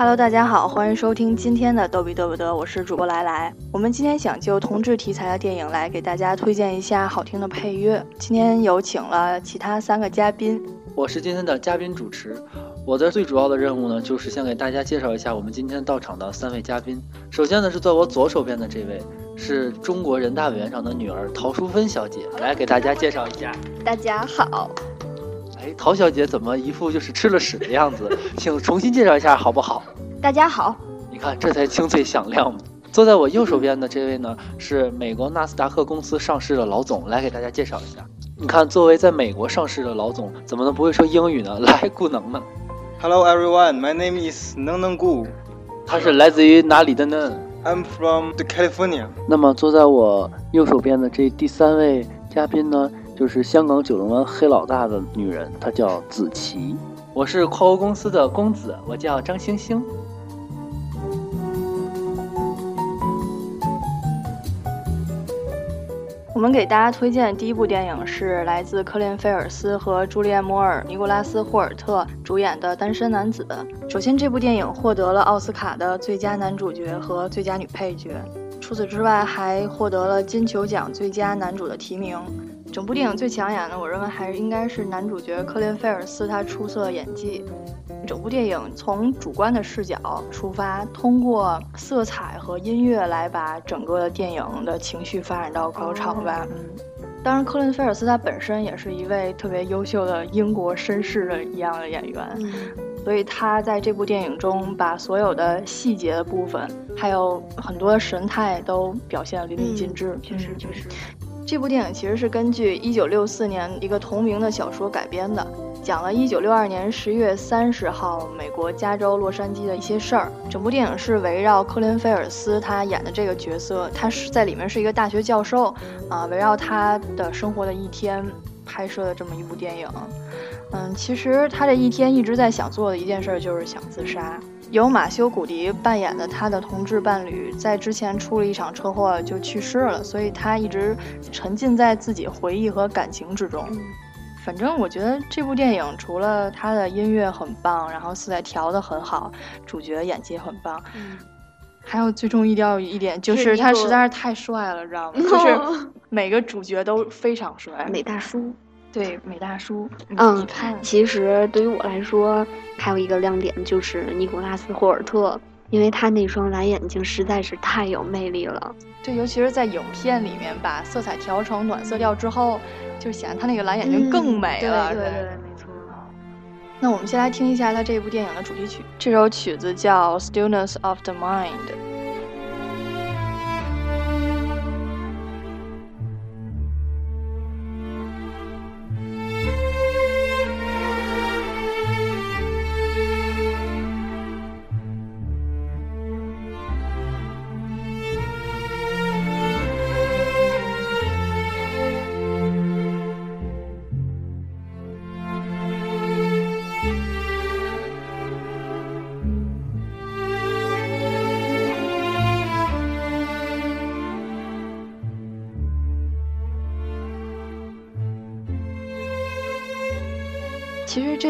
Hello，大家好，欢迎收听今天的逗比嘚不嘚，我是主播来来。我们今天想就同志题材的电影来给大家推荐一下好听的配乐。今天有请了其他三个嘉宾，我是今天的嘉宾主持。我的最主要的任务呢，就是先给大家介绍一下我们今天到场的三位嘉宾。首先呢，是在我左手边的这位，是中国人大委员长的女儿陶淑芬小姐，来给大家介绍一下。大家好。哎，陶小姐怎么一副就是吃了屎的样子？请重新介绍一下好不好？大家好。你看，这才清脆响亮嘛。坐在我右手边的这位呢，是美国纳斯达克公司上市的老总，来给大家介绍一下。你看，作为在美国上市的老总，怎么能不会说英语呢？来，顾能呢？Hello everyone, my name is 能能顾。他是来自于哪里的呢？I'm from the California。那么坐在我右手边的这第三位嘉宾呢，就是香港九龙湾黑老大的女人，她叫子琪。我是跨国公司的公子，我叫张星星。我们给大家推荐的第一部电影是来自科林·菲尔斯和朱丽安·摩尔、尼古拉斯·霍尔特主演的《单身男子》。首先，这部电影获得了奥斯卡的最佳男主角和最佳女配角，除此之外还获得了金球奖最佳男主的提名。整部电影最抢眼的，我认为还是应该是男主角科林·菲尔斯他出色的演技。整部电影从主观的视角出发，通过色彩和音乐来把整个的电影的情绪发展到高潮吧。嗯，当然，科林·菲尔斯他本身也是一位特别优秀的英国绅士的一样的演员，所以他在这部电影中把所有的细节的部分，还有很多神态都表现得淋漓尽致。确实，确实。这部电影其实是根据1964年一个同名的小说改编的，讲了1962年11月30号美国加州洛杉矶的一些事儿。整部电影是围绕科林·菲尔斯他演的这个角色，他是在里面是一个大学教授，啊，围绕他的生活的一天拍摄的这么一部电影。嗯，其实他这一天一直在想做的一件事就是想自杀。由马修·古迪扮演的他的同志伴侣，在之前出了一场车祸就去世了，所以他一直沉浸在自己回忆和感情之中。反正我觉得这部电影除了他的音乐很棒，然后色彩调的很好，主角演技很棒，还有最重要一点就是他实在是太帅了，知道吗？就是每个主角都非常帅，美大叔。对，美大叔。嗯，其实对于我来说，还有一个亮点就是尼古拉斯·霍尔特，因为他那双蓝眼睛实在是太有魅力了。对，尤其是在影片里面把色彩调成暖色调之后，就显得他那个蓝眼睛更美了。对对对，没错。那我们先来听一下他这部电影的主题曲，这首曲子叫《Stillness of the Mind》。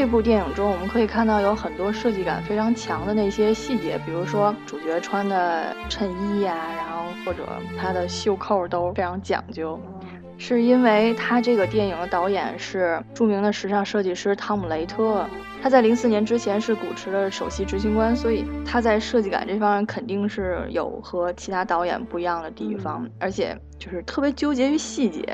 这部电影中，我们可以看到有很多设计感非常强的那些细节，比如说主角穿的衬衣呀，然后或者他的袖扣都非常讲究，是因为他这个电影的导演是著名的时尚设计师汤姆雷特，他在零四年之前是古驰的首席执行官，所以他在设计感这方面肯定是有和其他导演不一样的地方，而且就是特别纠结于细节。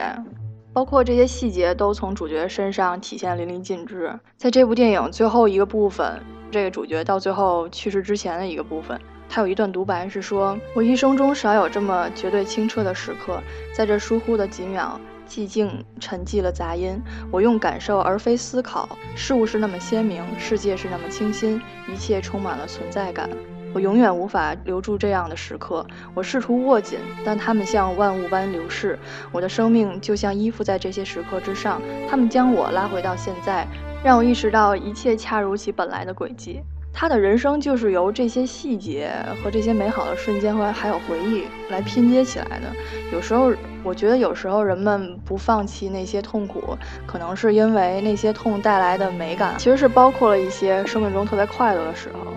包括这些细节都从主角身上体现淋漓尽致。在这部电影最后一个部分，这个主角到最后去世之前的一个部分，他有一段独白是说：“我一生中少有这么绝对清澈的时刻，在这疏忽的几秒，寂静沉寂了杂音。我用感受而非思考，事物是那么鲜明，世界是那么清新，一切充满了存在感。”我永远无法留住这样的时刻。我试图握紧，但它们像万物般流逝。我的生命就像依附在这些时刻之上，它们将我拉回到现在，让我意识到一切恰如其本来的轨迹。他的人生就是由这些细节和这些美好的瞬间和还有回忆来拼接起来的。有时候，我觉得有时候人们不放弃那些痛苦，可能是因为那些痛带来的美感，其实是包括了一些生命中特别快乐的时候。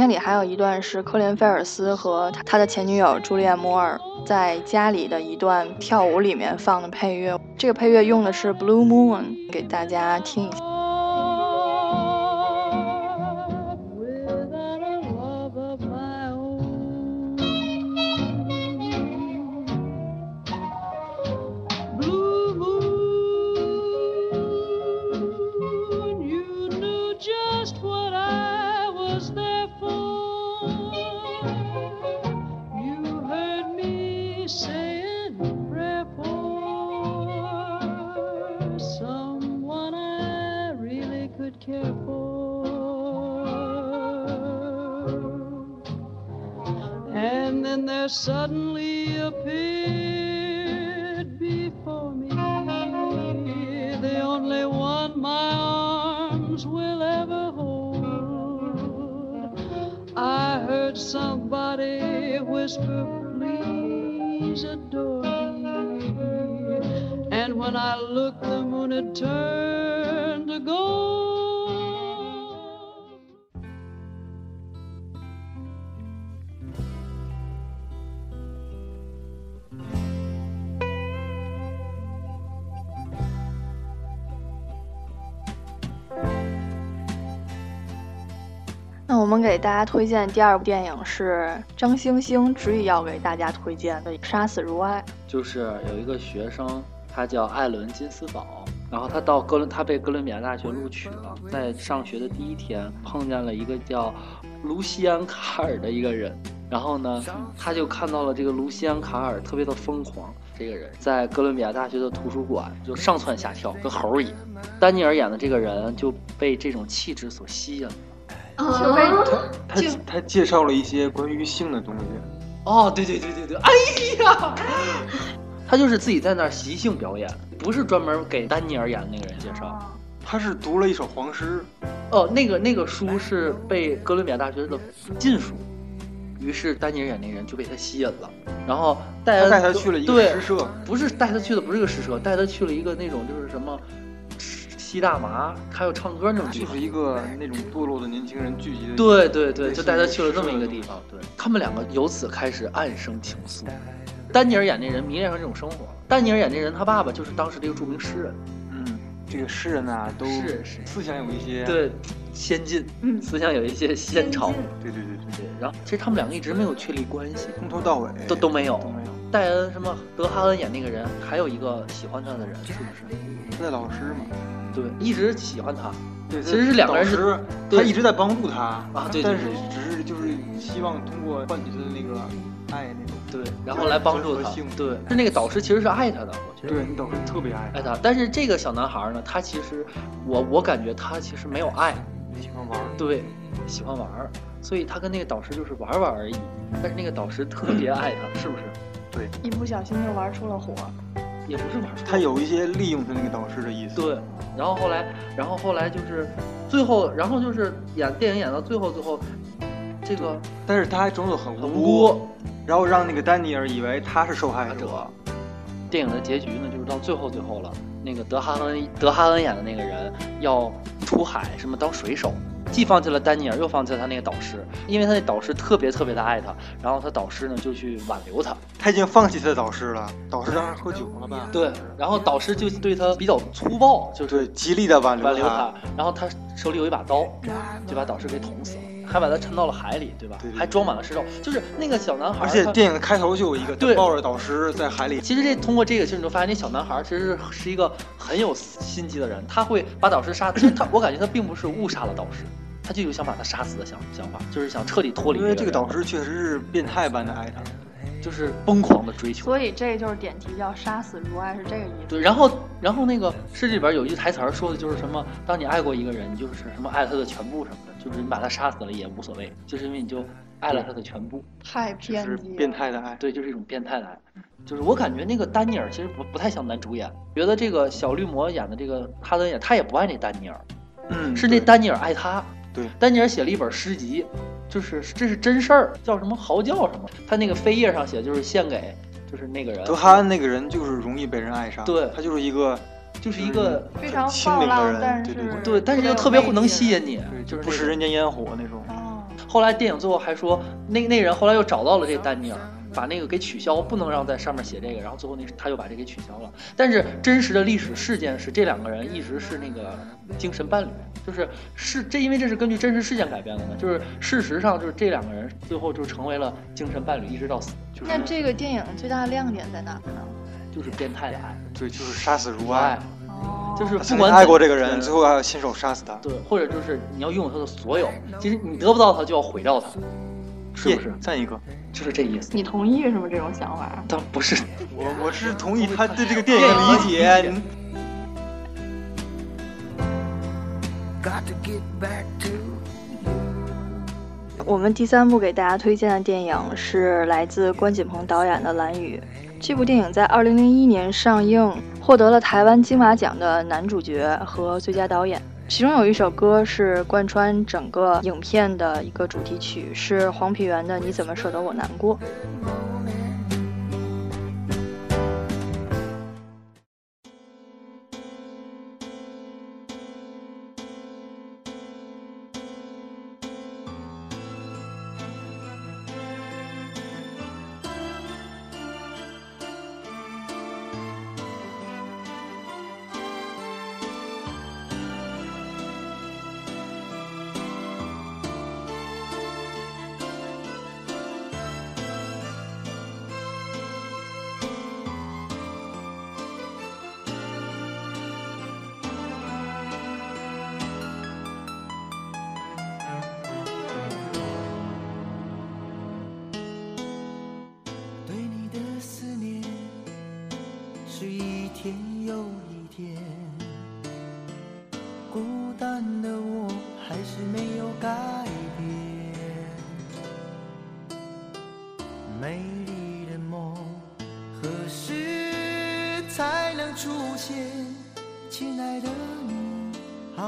片里还有一段是科林·菲尔斯和他的前女友朱莉安·摩尔在家里的一段跳舞里面放的配乐，这个配乐用的是《Blue Moon》，给大家听一下。Heard somebody whisper, please adore me. And when I looked, the moon had turned to gold. 那我们给大家推荐第二部电影是张星星执意要给大家推荐的《杀死如爱》。就是有一个学生，他叫艾伦金斯堡，然后他到哥伦，他被哥伦比亚大学录取了，在上学的第一天碰见了一个叫卢西安卡尔的一个人，然后呢，他就看到了这个卢西安卡尔特别的疯狂，这个人在哥伦比亚大学的图书馆就上蹿下跳，跟猴儿一样。丹尼尔演的这个人就被这种气质所吸引了。就被他他介绍了一些关于性的东西。哦，对对对对对，哎呀，他就是自己在那儿即兴表演，不是专门给丹尼尔演的那个人介绍。他是读了一首黄诗，哦，那个那个书是被哥伦比亚大学的禁书，于是丹尼尔演那人就被他吸引了，然后带他带他去了一个对诗社，不是带他去的不是个诗社，带他去了一个那种就是什么吸大麻还有唱歌那种地方就是。一个那种堕落的年轻人聚集的。对对对，就带他去了这么一个地方。对他们两个由此开始暗生情愫。丹尼尔演那人迷恋上这种生活。丹尼尔演那人，他爸爸就是当时的一个著名诗人，嗯，这个诗人呐、都是是思想有一些对，先进，嗯思想有一些先潮。对对对对，对，然后其实他们两个一直没有确立关系，从头到尾都都没有都。没有。戴恩什么德哈恩演那个人，还有一个喜欢他的人，是不是？他的老师嘛，对，一直喜欢他。对，其实是两个人是他一直在帮助他啊对对但是只是就是希望通过唤起他的那个爱那种。对，然后来帮助他对，是那个导师其实是爱他的，我觉得。对你导师特别爱爱他，但是这个小男孩呢，他其实，我我感觉他其实没有爱，喜欢玩儿，对，喜欢玩儿，所以他跟那个导师就是玩玩而已。但是那个导师特别爱他，是不是？一不小心就玩出了火。也不是玩出他有一些利用他那个导师的意思。对，然后后来，然后后来就是最后，然后就是演电影演到最后，最后这个但是他还装作很很无无辜，然后让那个丹尼尔以为他是受害者。者。电影的结局呢，就是到最后最后了，那个德哈恩德哈恩演的那个人要出海，什么当水手，既放弃了丹尼尔，又放弃了他那个导师，因为他那导师特别特别的爱他，然后他导师呢就去挽留他，他已经放弃他的导师了，导师当时喝酒了吧？对，然后导师就对他比较粗暴，就是对，极力的挽留挽留他，然后他手里有一把刀，就把导师给捅死了，还把他沉到了海里，对吧？对对对还装满了石头，就是那个小男孩，而且他电影的开头就有一个，对抱着导师在海里。其实这通过这个，其实你就发现，那小男孩其实是是一个很有心机的人，他会把导师杀。其实他，我感觉他并不是误杀了导师，他就有想把他杀死的想想法，就是想彻底脱离。因为这个导，师确实是变态般的爱他。就是疯狂的追求。所以这就是点题，叫杀死如爱，是这个意思。对，然后然后那个诗里边有一句台词儿说的就是什么，当你爱过一个人，你就是什么爱他的全部什么的，就是你把他杀死了也无所谓，就是因为你就爱了他的全部。太偏激了，变态的爱。对，就是一种变态的爱。就是我感觉那个丹尼尔其实不不太像男主演，觉得这个小绿魔演的这个哈登演，他也不爱那丹尼尔，嗯，是那丹尼尔爱他。对丹尼尔写了一本诗集，就是这是真事儿，叫什么嚎叫什么，他那个扉页上写就是献给就是那个人，德哈恩那个人就是容易被人爱上，对他就是一个就是一个非常很清放浪，明的人，但是对对对，对，但是又特别能吸引你，就是不食人间烟火那种。哦，后来电影最后还说，那那人后来又找到了这丹尼尔，把那个给取消，不能让在上面写这个，然后最后那他又把这给取消了。但是真实的历史事件是这两个人一直是那个精神伴侣，就是是这因为这是根据真实事件改编的嘛，就是事实上就是这两个人最后就成为了精神伴侣，一直到死，就是那这个电影最大的亮点在哪儿呢？就是变态的爱，对，就是杀死如爱就是不管爱过这个人，最后还要亲手杀死他。对，或者就是你要拥有他的所有，其实你得不到他就要毁掉他，是不是耶？赞一个。就是这意思。你同意是吗？这种想法？但不是，我我是同意他对这个电影的理解。Got to get back to 我们第三部给大家推荐的电影是来自关锦鹏导演的《蓝雨》。这部电影在二零零一年上映，获得了台湾金马奖的男主角和最佳导演。其中有一首歌是贯穿整个影片的一个主题曲，是黄品源的《你怎么舍得我难过》。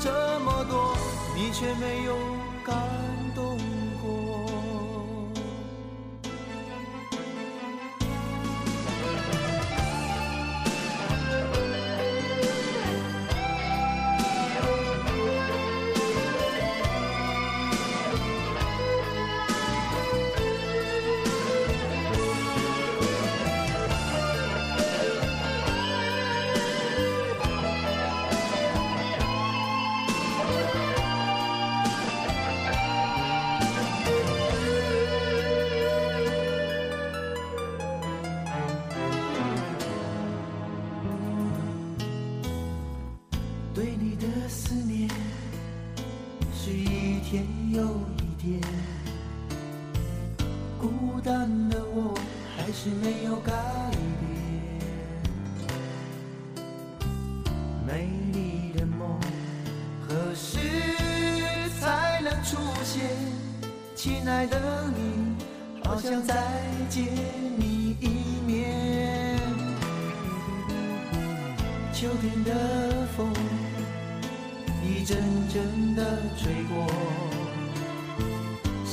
这么多，你却没有还是没有改变。美丽的梦何时才能出现？亲爱的你，好想再见你一面。秋天的风一阵阵的吹过，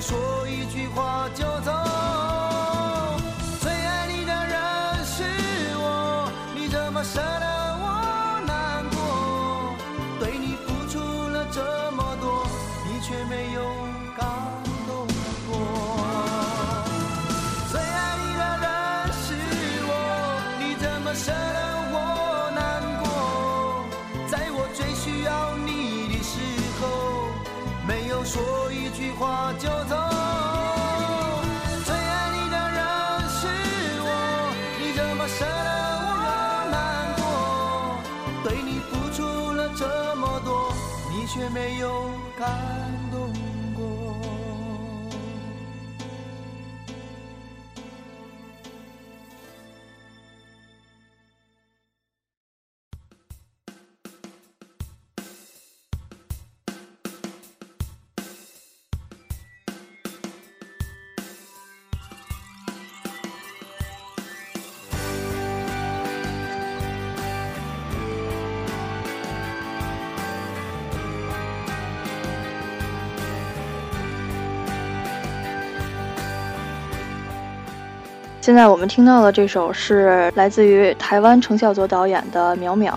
说一句话就走。现在我们听到的这首是来自于台湾程孝佐导演的《淼淼》，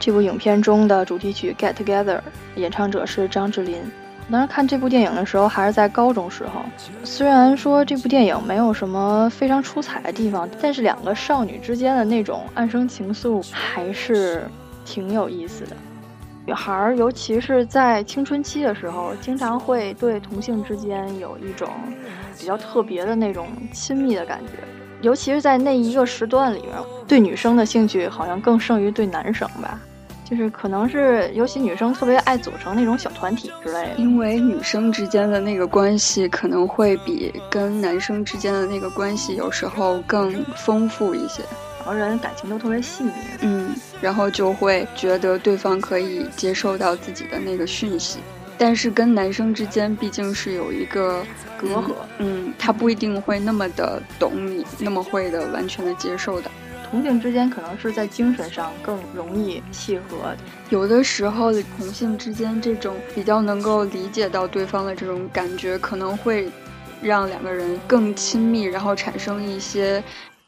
这部影片中的主题曲《Get Together》，演唱者是张智霖。当时看这部电影的时候还是在高中时候，虽然说这部电影没有什么非常出彩的地方，但是两个少女之间的那种暗生情愫还是挺有意思的。女孩儿，尤其是在青春期的时候，经常会对同性之间有一种比较特别的那种亲密的感觉，尤其是在那一个时段里面，对女生的兴趣好像更胜于对男生吧。就是可能是，尤其女生特别爱组成那种小团体之类的。因为女生之间的那个关系可能会比跟男生之间的那个关系有时候更丰富一些。两个人感情都特别细腻，嗯，然后就会觉得对方可以接受到自己的那个讯息，但是跟男生之间毕竟是有一个隔阂，嗯，他不一定会那么的懂你，那么会的完全的接受的。同性之间可能是在精神上更容易契合，有的时候同性之间这种比较能够理解到对方的这种感觉，可能会让两个人更亲密，然后产生一些。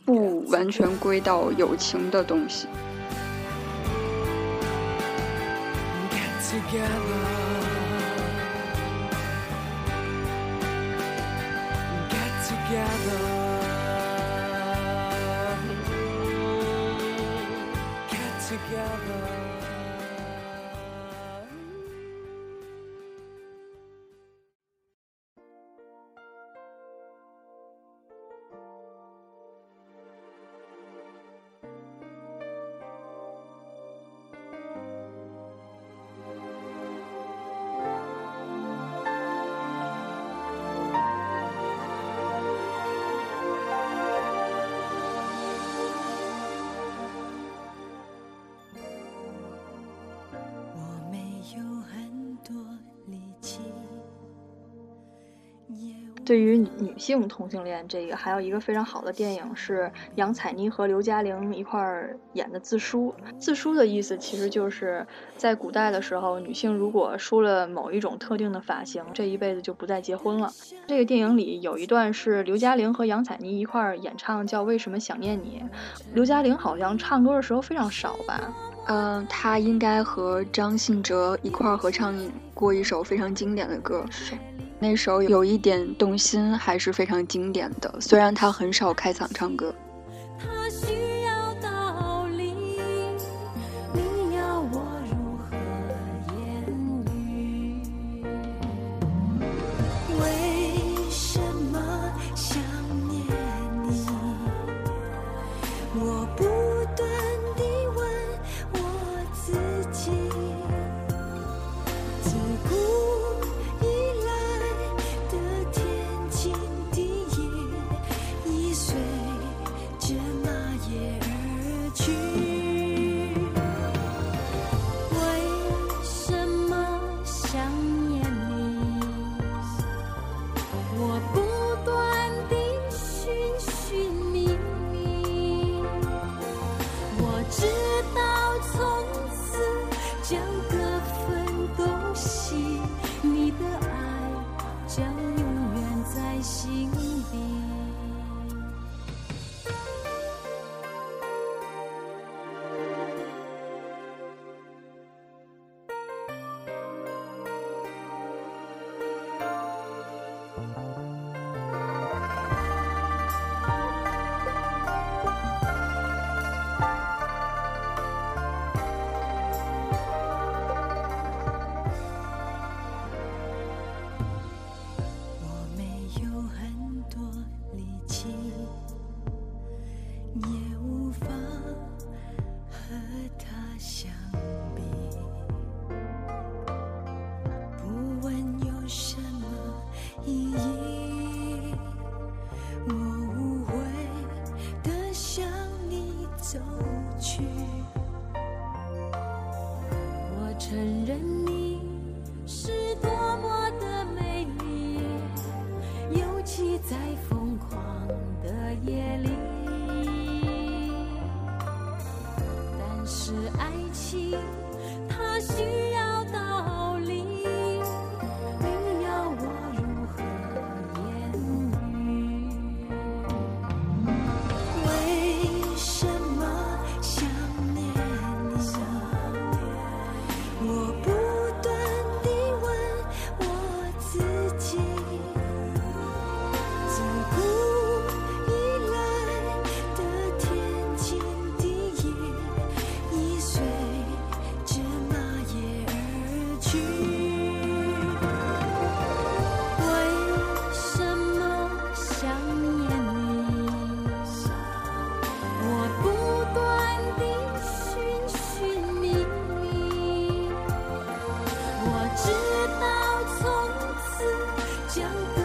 不完全归到友情的东西。对于女性同性恋这个，还有一个非常好的电影是杨采妮和刘嘉玲一块儿演的《自梳》。自梳的意思其实就是在古代的时候，女性如果梳了某一种特定的发型，这一辈子就不再结婚了。这个电影里有一段是刘嘉玲和杨采妮一块儿演唱，叫《为什么想念你》。刘嘉玲好像唱歌的时候非常少吧？嗯，他应该和张信哲一块儿合唱过一首非常经典的歌，那时候有一点动心，还是非常经典的。虽然他很少开嗓唱歌。和他相此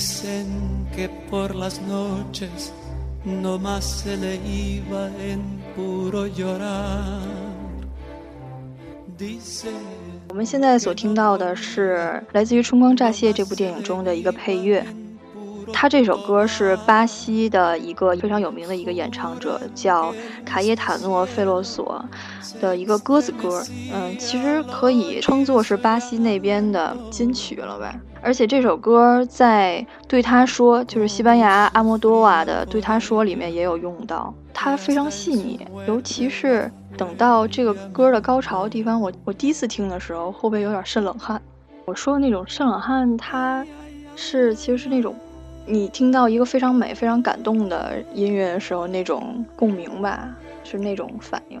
Dicen que por las noches no más se le iba en puro llorar. Dicen 我们现在所听到的是来自于《春光乍泄》这部电影中的一个配乐。他这首歌是巴西的一个非常有名的一个演唱者，叫卡耶塔诺·费洛索的一个鸽子歌。嗯，其实可以称作是巴西那边的金曲了吧。而且这首歌在《对他说》，就是西班牙阿莫多瓦的《对他说》里面也有用到，它非常细腻，尤其是等到这个歌的高潮的地方，我我第一次听的时候，后背有点渗冷汗。我说的那种渗冷汗，它是其实是那种你听到一个非常美、非常感动的音乐的时候那种共鸣吧，是那种反应。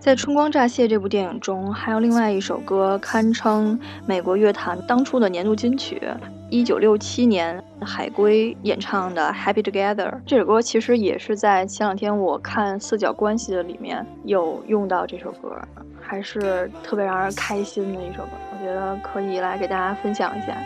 在《春光乍泄》这部电影中，还有另外一首歌堪称美国乐坛当初的年度金曲。一九六七年，海龟演唱的《Happy Together》这首歌，其实也是在前两天我看《四角关系》的里面有用到这首歌，还是特别让人开心的一首歌。我觉得可以来给大家分享一下。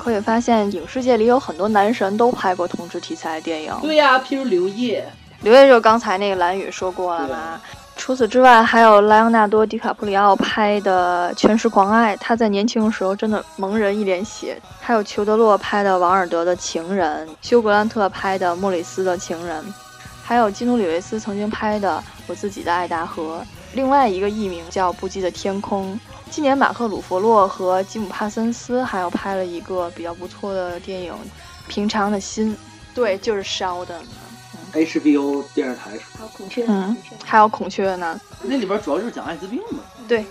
可以发现，影视界里有很多男神都拍过同志题材的电影。对呀、譬如刘烨，刘烨就刚才那个蓝宇说过了嘛。除此之外，还有莱昂纳多·迪卡普里奥拍的《全是狂爱》，他在年轻的时候真的萌人一脸血。还有裘德洛拍的《王尔德的情人》，休格兰特拍的《莫里斯的情人》，还有基努·里维斯曾经拍的《我自己的爱达荷》。另外一个艺名叫《不羁的天空》。今年马克·鲁弗洛和吉姆·帕森斯还有拍了一个比较不错的电影《平常的心》，对，就是 Sheldon。HBO 电视台还有孔雀，嗯，还有孔雀呢。那里边主要就是讲艾滋病嘛。对，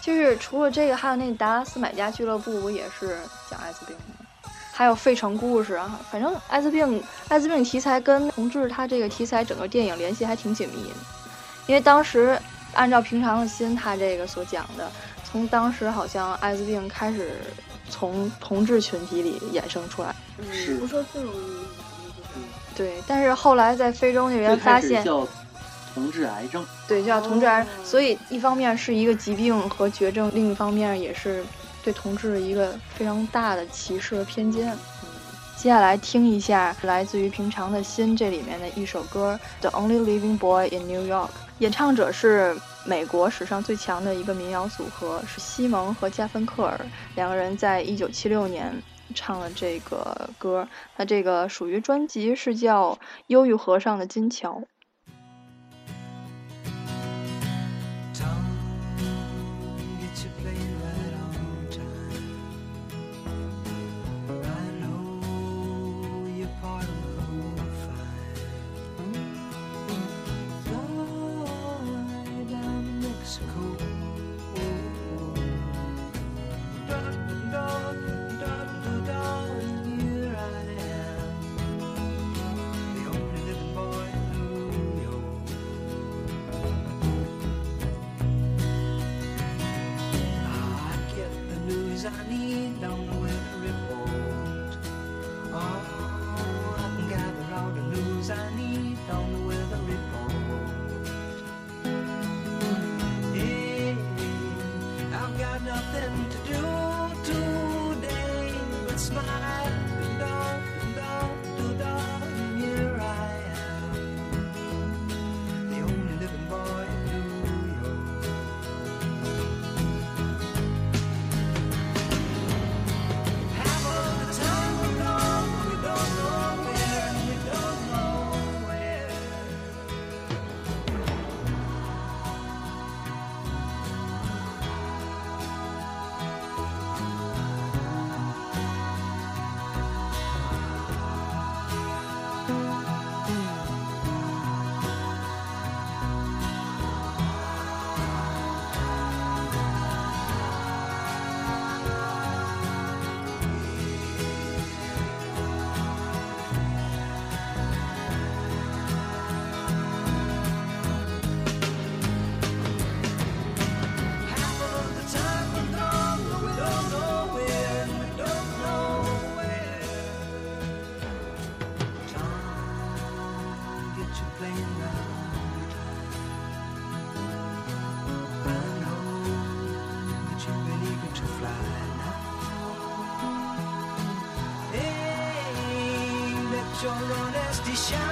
就是除了这个，还有那个达拉斯买家俱乐部不也是讲艾滋病的？还有费城故事啊，反正艾滋病艾滋病题材跟同志他这个题材整个电影联系还挺紧密的，因为当时按照平常的心他这个所讲的，从当时好像艾滋病开始从同志群体里衍生出来，是不说最容易。对，但是后来在非洲那边发现，叫同志癌症，对，叫同志癌，所以一方面是一个疾病和绝症，另一方面也是对同志一个非常大的歧视和偏见。接下来听一下来自于《平常的心》这里面的一首歌《The Only Living Boy in New York》，演唱者是美国史上最强的一个民谣组合，是西蒙和加芬克尔两个人在一九七六年唱了这个歌。那这个属于专辑是叫《忧郁河上的金桥》。你想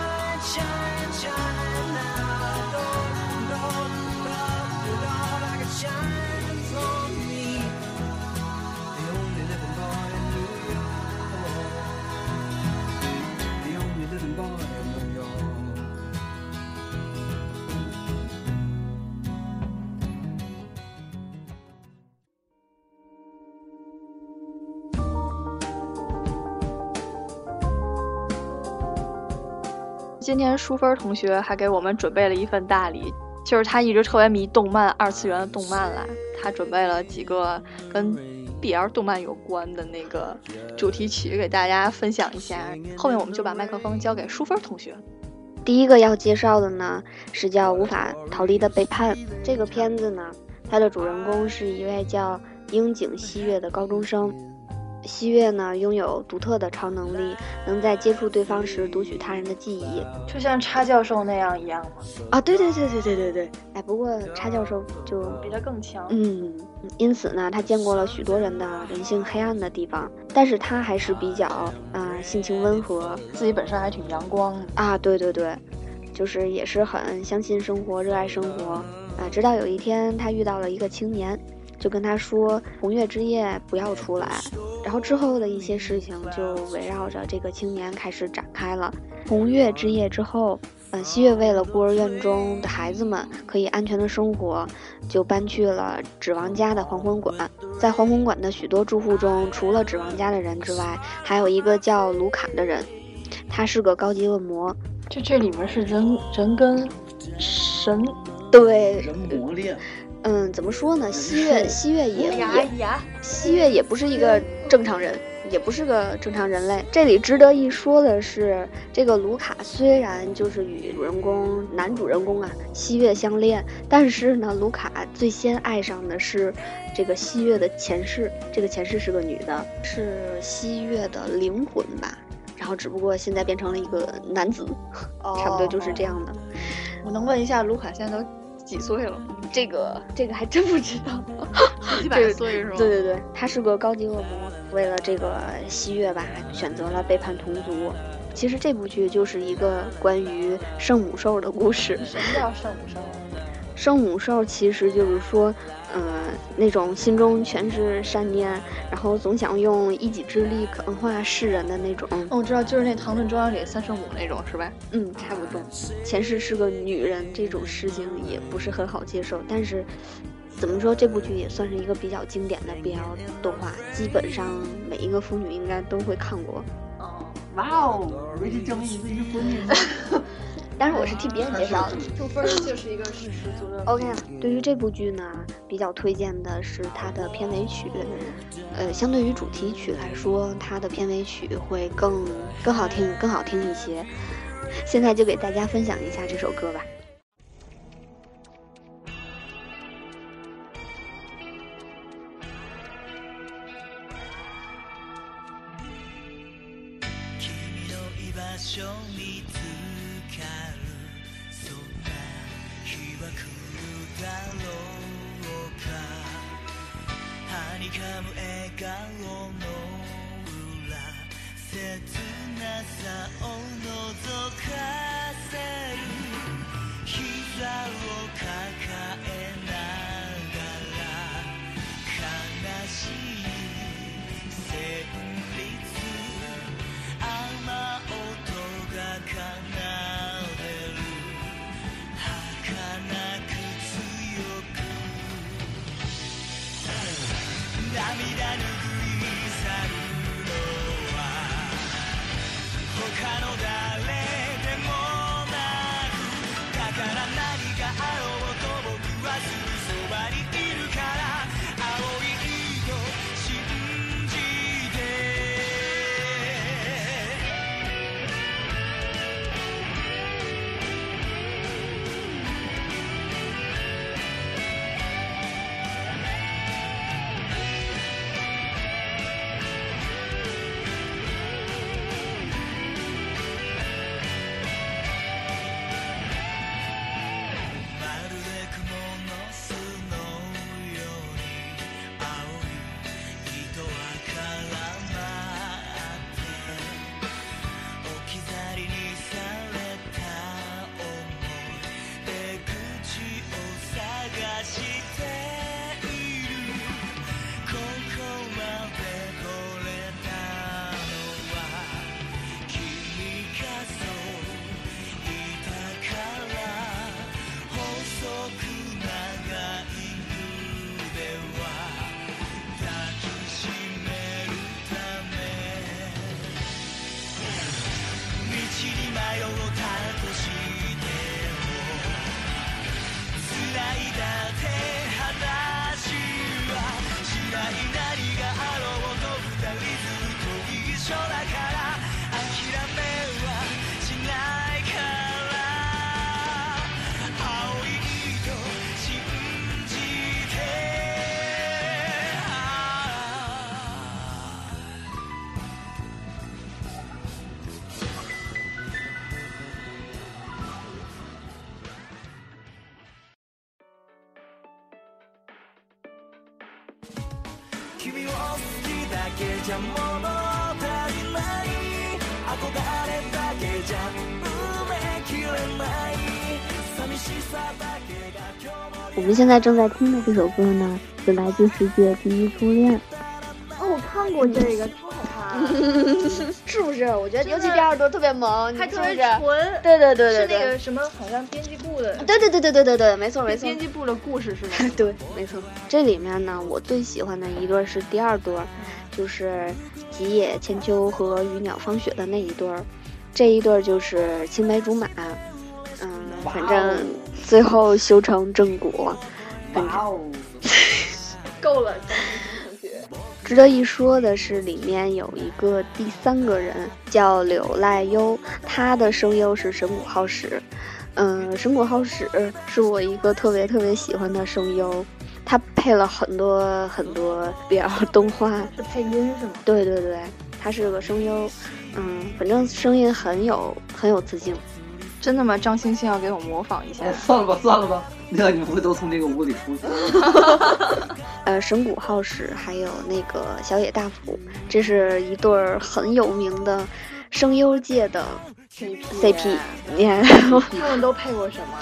今天淑芬同学还给我们准备了一份大礼，就是他一直特别迷动漫、二次元的动漫啦，他准备了几个跟 BL 动漫有关的那个主题曲给大家分享一下。后面我们就把麦克风交给淑芬同学。第一个要介绍的呢是叫《无法逃离的背叛》。这个片子呢，它的主人公是一位叫樱井希月的高中生。希月呢拥有独特的超能力，能在接触对方时读取他人的记忆。就像叉教授那样一样吗？啊，对对对对对对对。哎，不过叉教授就比他更强。嗯，因此呢，他见过了许多人的人性黑暗的地方，但是他还是比较啊、呃性情温和自己本身还挺阳光的。啊，对对对，就是也是很相信生活，热爱生活啊。直到有一天，他遇到了一个青年，就跟他说红月之夜不要出来。然后之后的一些事情就围绕着这个青年开始展开了。红月之夜之后，呃，西月为了孤儿院中的孩子们可以安全的生活，就搬去了指王家的黄昏馆。在黄昏馆的许多住户中，除了指王家的人之外，还有一个叫卢卡的人，他是个高级恶魔。就这里面是人人跟神对，人磨练，嗯，怎么说呢？西月西月也也呀，西月也不是一个正常人，也不是个正常人类。这里值得一说的是，这个卢卡虽然就是与主人公男主人公啊西月相恋，但是呢，卢卡最先爱上的是这个西月的前世，这个前世是个女的，是西月的灵魂吧。然后只不过现在变成了一个男子，差不多就是这样的。我能问一下卢卡现在都几岁了？这个这个还真不知道。几百岁是吗？对对对，他是个高级恶魔，为了这个西月吧，选择了背叛同族。其实这部剧就是一个关于圣母兽的故事。什么叫圣母兽？圣母兽其实就是说，呃，那种心中全是善念，然后总想用一己之力感化世人的那种。哦，我知道，就是那《唐顿庄园》里三圣母那种，是吧？嗯，差不多。前世是个女人，这种事情也不是很好接受。但是，怎么说，这部剧也算是一个比较经典的 BL 动画，基本上每一个腐女应该都会看过。哦，哇哦，维基证明你自己是腐女。但是我是替别人介绍的。祝分就是一个是十足的。 OK，对于这部剧呢，比较推荐的是它的片尾曲。呃，相对于主题曲来说，它的片尾曲会更更好听，更好听一些。现在就给大家分享一下这首歌吧。君の居場所見つかる そんな日は来るだろうか。はにかむ笑顔の裏切なさを覗かせる。膝を抱えきだけじゃ物足りない憧れだけじゃ埋めきれない寂しさだけが今日も我们现在正在听的这首歌呢，是来自世界第一初恋。哦，我看过这个，超好看， 是不是？我觉得尤其第二段特别萌，你还特别？纯。对对对对是那，个什么，好像编辑部的，对对对对对对对，没错没错。编辑部的故事是吗？对，没错。这里面呢，我最喜欢的一对是第二对，就是吉野千秋和羽鸟芳雪的那一对儿。这一对儿就是青梅竹马，嗯，反正最后修成正果。反正哦，够了。值得一说的是，里面有一个第三个人叫柳濑优，他的声优是神谷浩史。嗯，神谷浩史是我一个特别特别喜欢的声优，他配了很多很多 BL 动画。是配音是吗？对对对，他是个声优，嗯，反正声音很有很有磁性。真的吗？张星星要给我模仿一下哎。算了吧，算了吧，那个你们会都从这个屋里出去。呃，神谷浩史还有那个小野大辅，这是一对儿很有名的声优界的 CP CP。你看，他们都配过什么？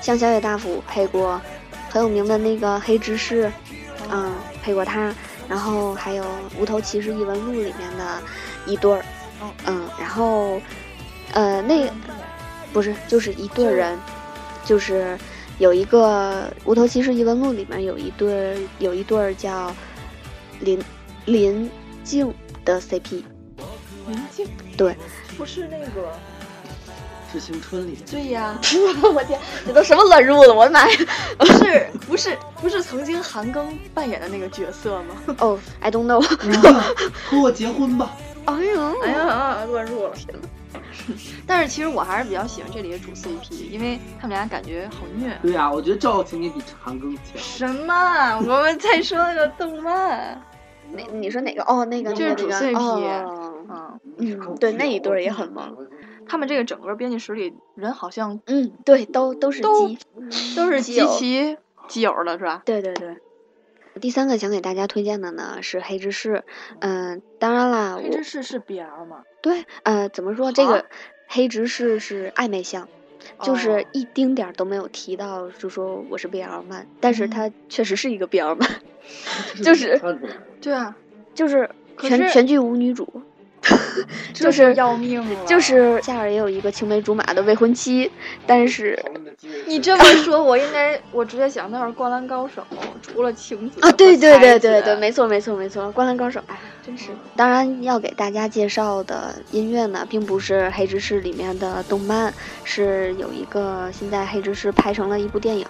像小野大辅配过很有名的那个黑执事，嗯，配过他，然后还有《无头骑士异闻录》里面的一对儿，嗯，然后呃，那不是就是一对人，就是有一个《无头骑士异闻录》里面有一对有一对叫林林静的 CP，林静对，不是那个？致青春里，对呀，我天，这都什么乱入了，我的妈呀！不是不是不是曾经韩庚扮演的那个角色吗？哦、i don't know，和我结婚吧。哎呦，哎呀，乱入了。但是其实我还是比较喜欢这里的主 CP，因为他们俩感觉好虐。对呀、我觉得赵又廷也比韩庚强。什么？我们在说那个动漫。哪你说哪个？哦，那个就是主 CP 哦嗯，嗯，对，那一对也很萌。他们这个整个编辑室里人好像嗯，对，都都是都。都是集基友齐基友了，是吧？对对对。第三个想给大家推荐的呢是黑执事，嗯、当然啦，黑我执事是 BL 吗？对，呃，怎么说这个黑执事是暧昧向，就是哦一丁点儿都没有提到，就说我是 BL 漫，但是嗯它确实是一个 BL 漫，就是对啊，就是全全剧无女主，就是要命了。就是夏尔也有一个青梅竹马的未婚妻，但是你这么说，我应该 我直接想到是《灌篮高手》，除了情节啊，对对对对对，没错没错没错，灌篮高手，哎，真是。当然要给大家介绍的音乐呢，并不是黑执事里面的动漫，是有一个现在黑执事拍成了一部电影，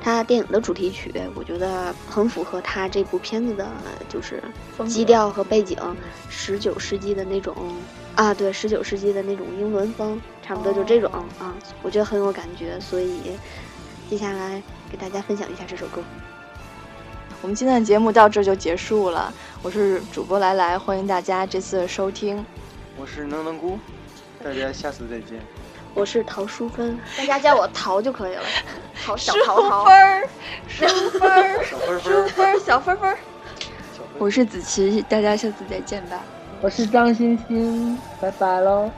它电影的主题曲，我觉得很符合它这部片子的，就是基调和背景，十九世纪的那种啊，对，十九世纪的那种英伦风，差不多就这种、啊，我觉得很有感觉，所以接下来给大家分享一下这首歌。我们今天的节目到这就结束了，我是主播来来，欢迎大家这次的收听。我是能能姑，大家下次再见。我是陶淑芬，大家叫我陶就可以了，陶小淑陶陶芬。儿，淑芬儿，小分淑分，芬儿，小芬芬儿。我是子琪，大家下次再见吧。我是张欣欣，拜拜喽，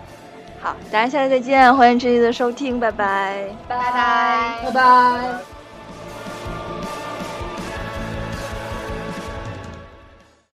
好，大家下次再见，欢迎这次的收听，拜拜，拜拜。拜拜。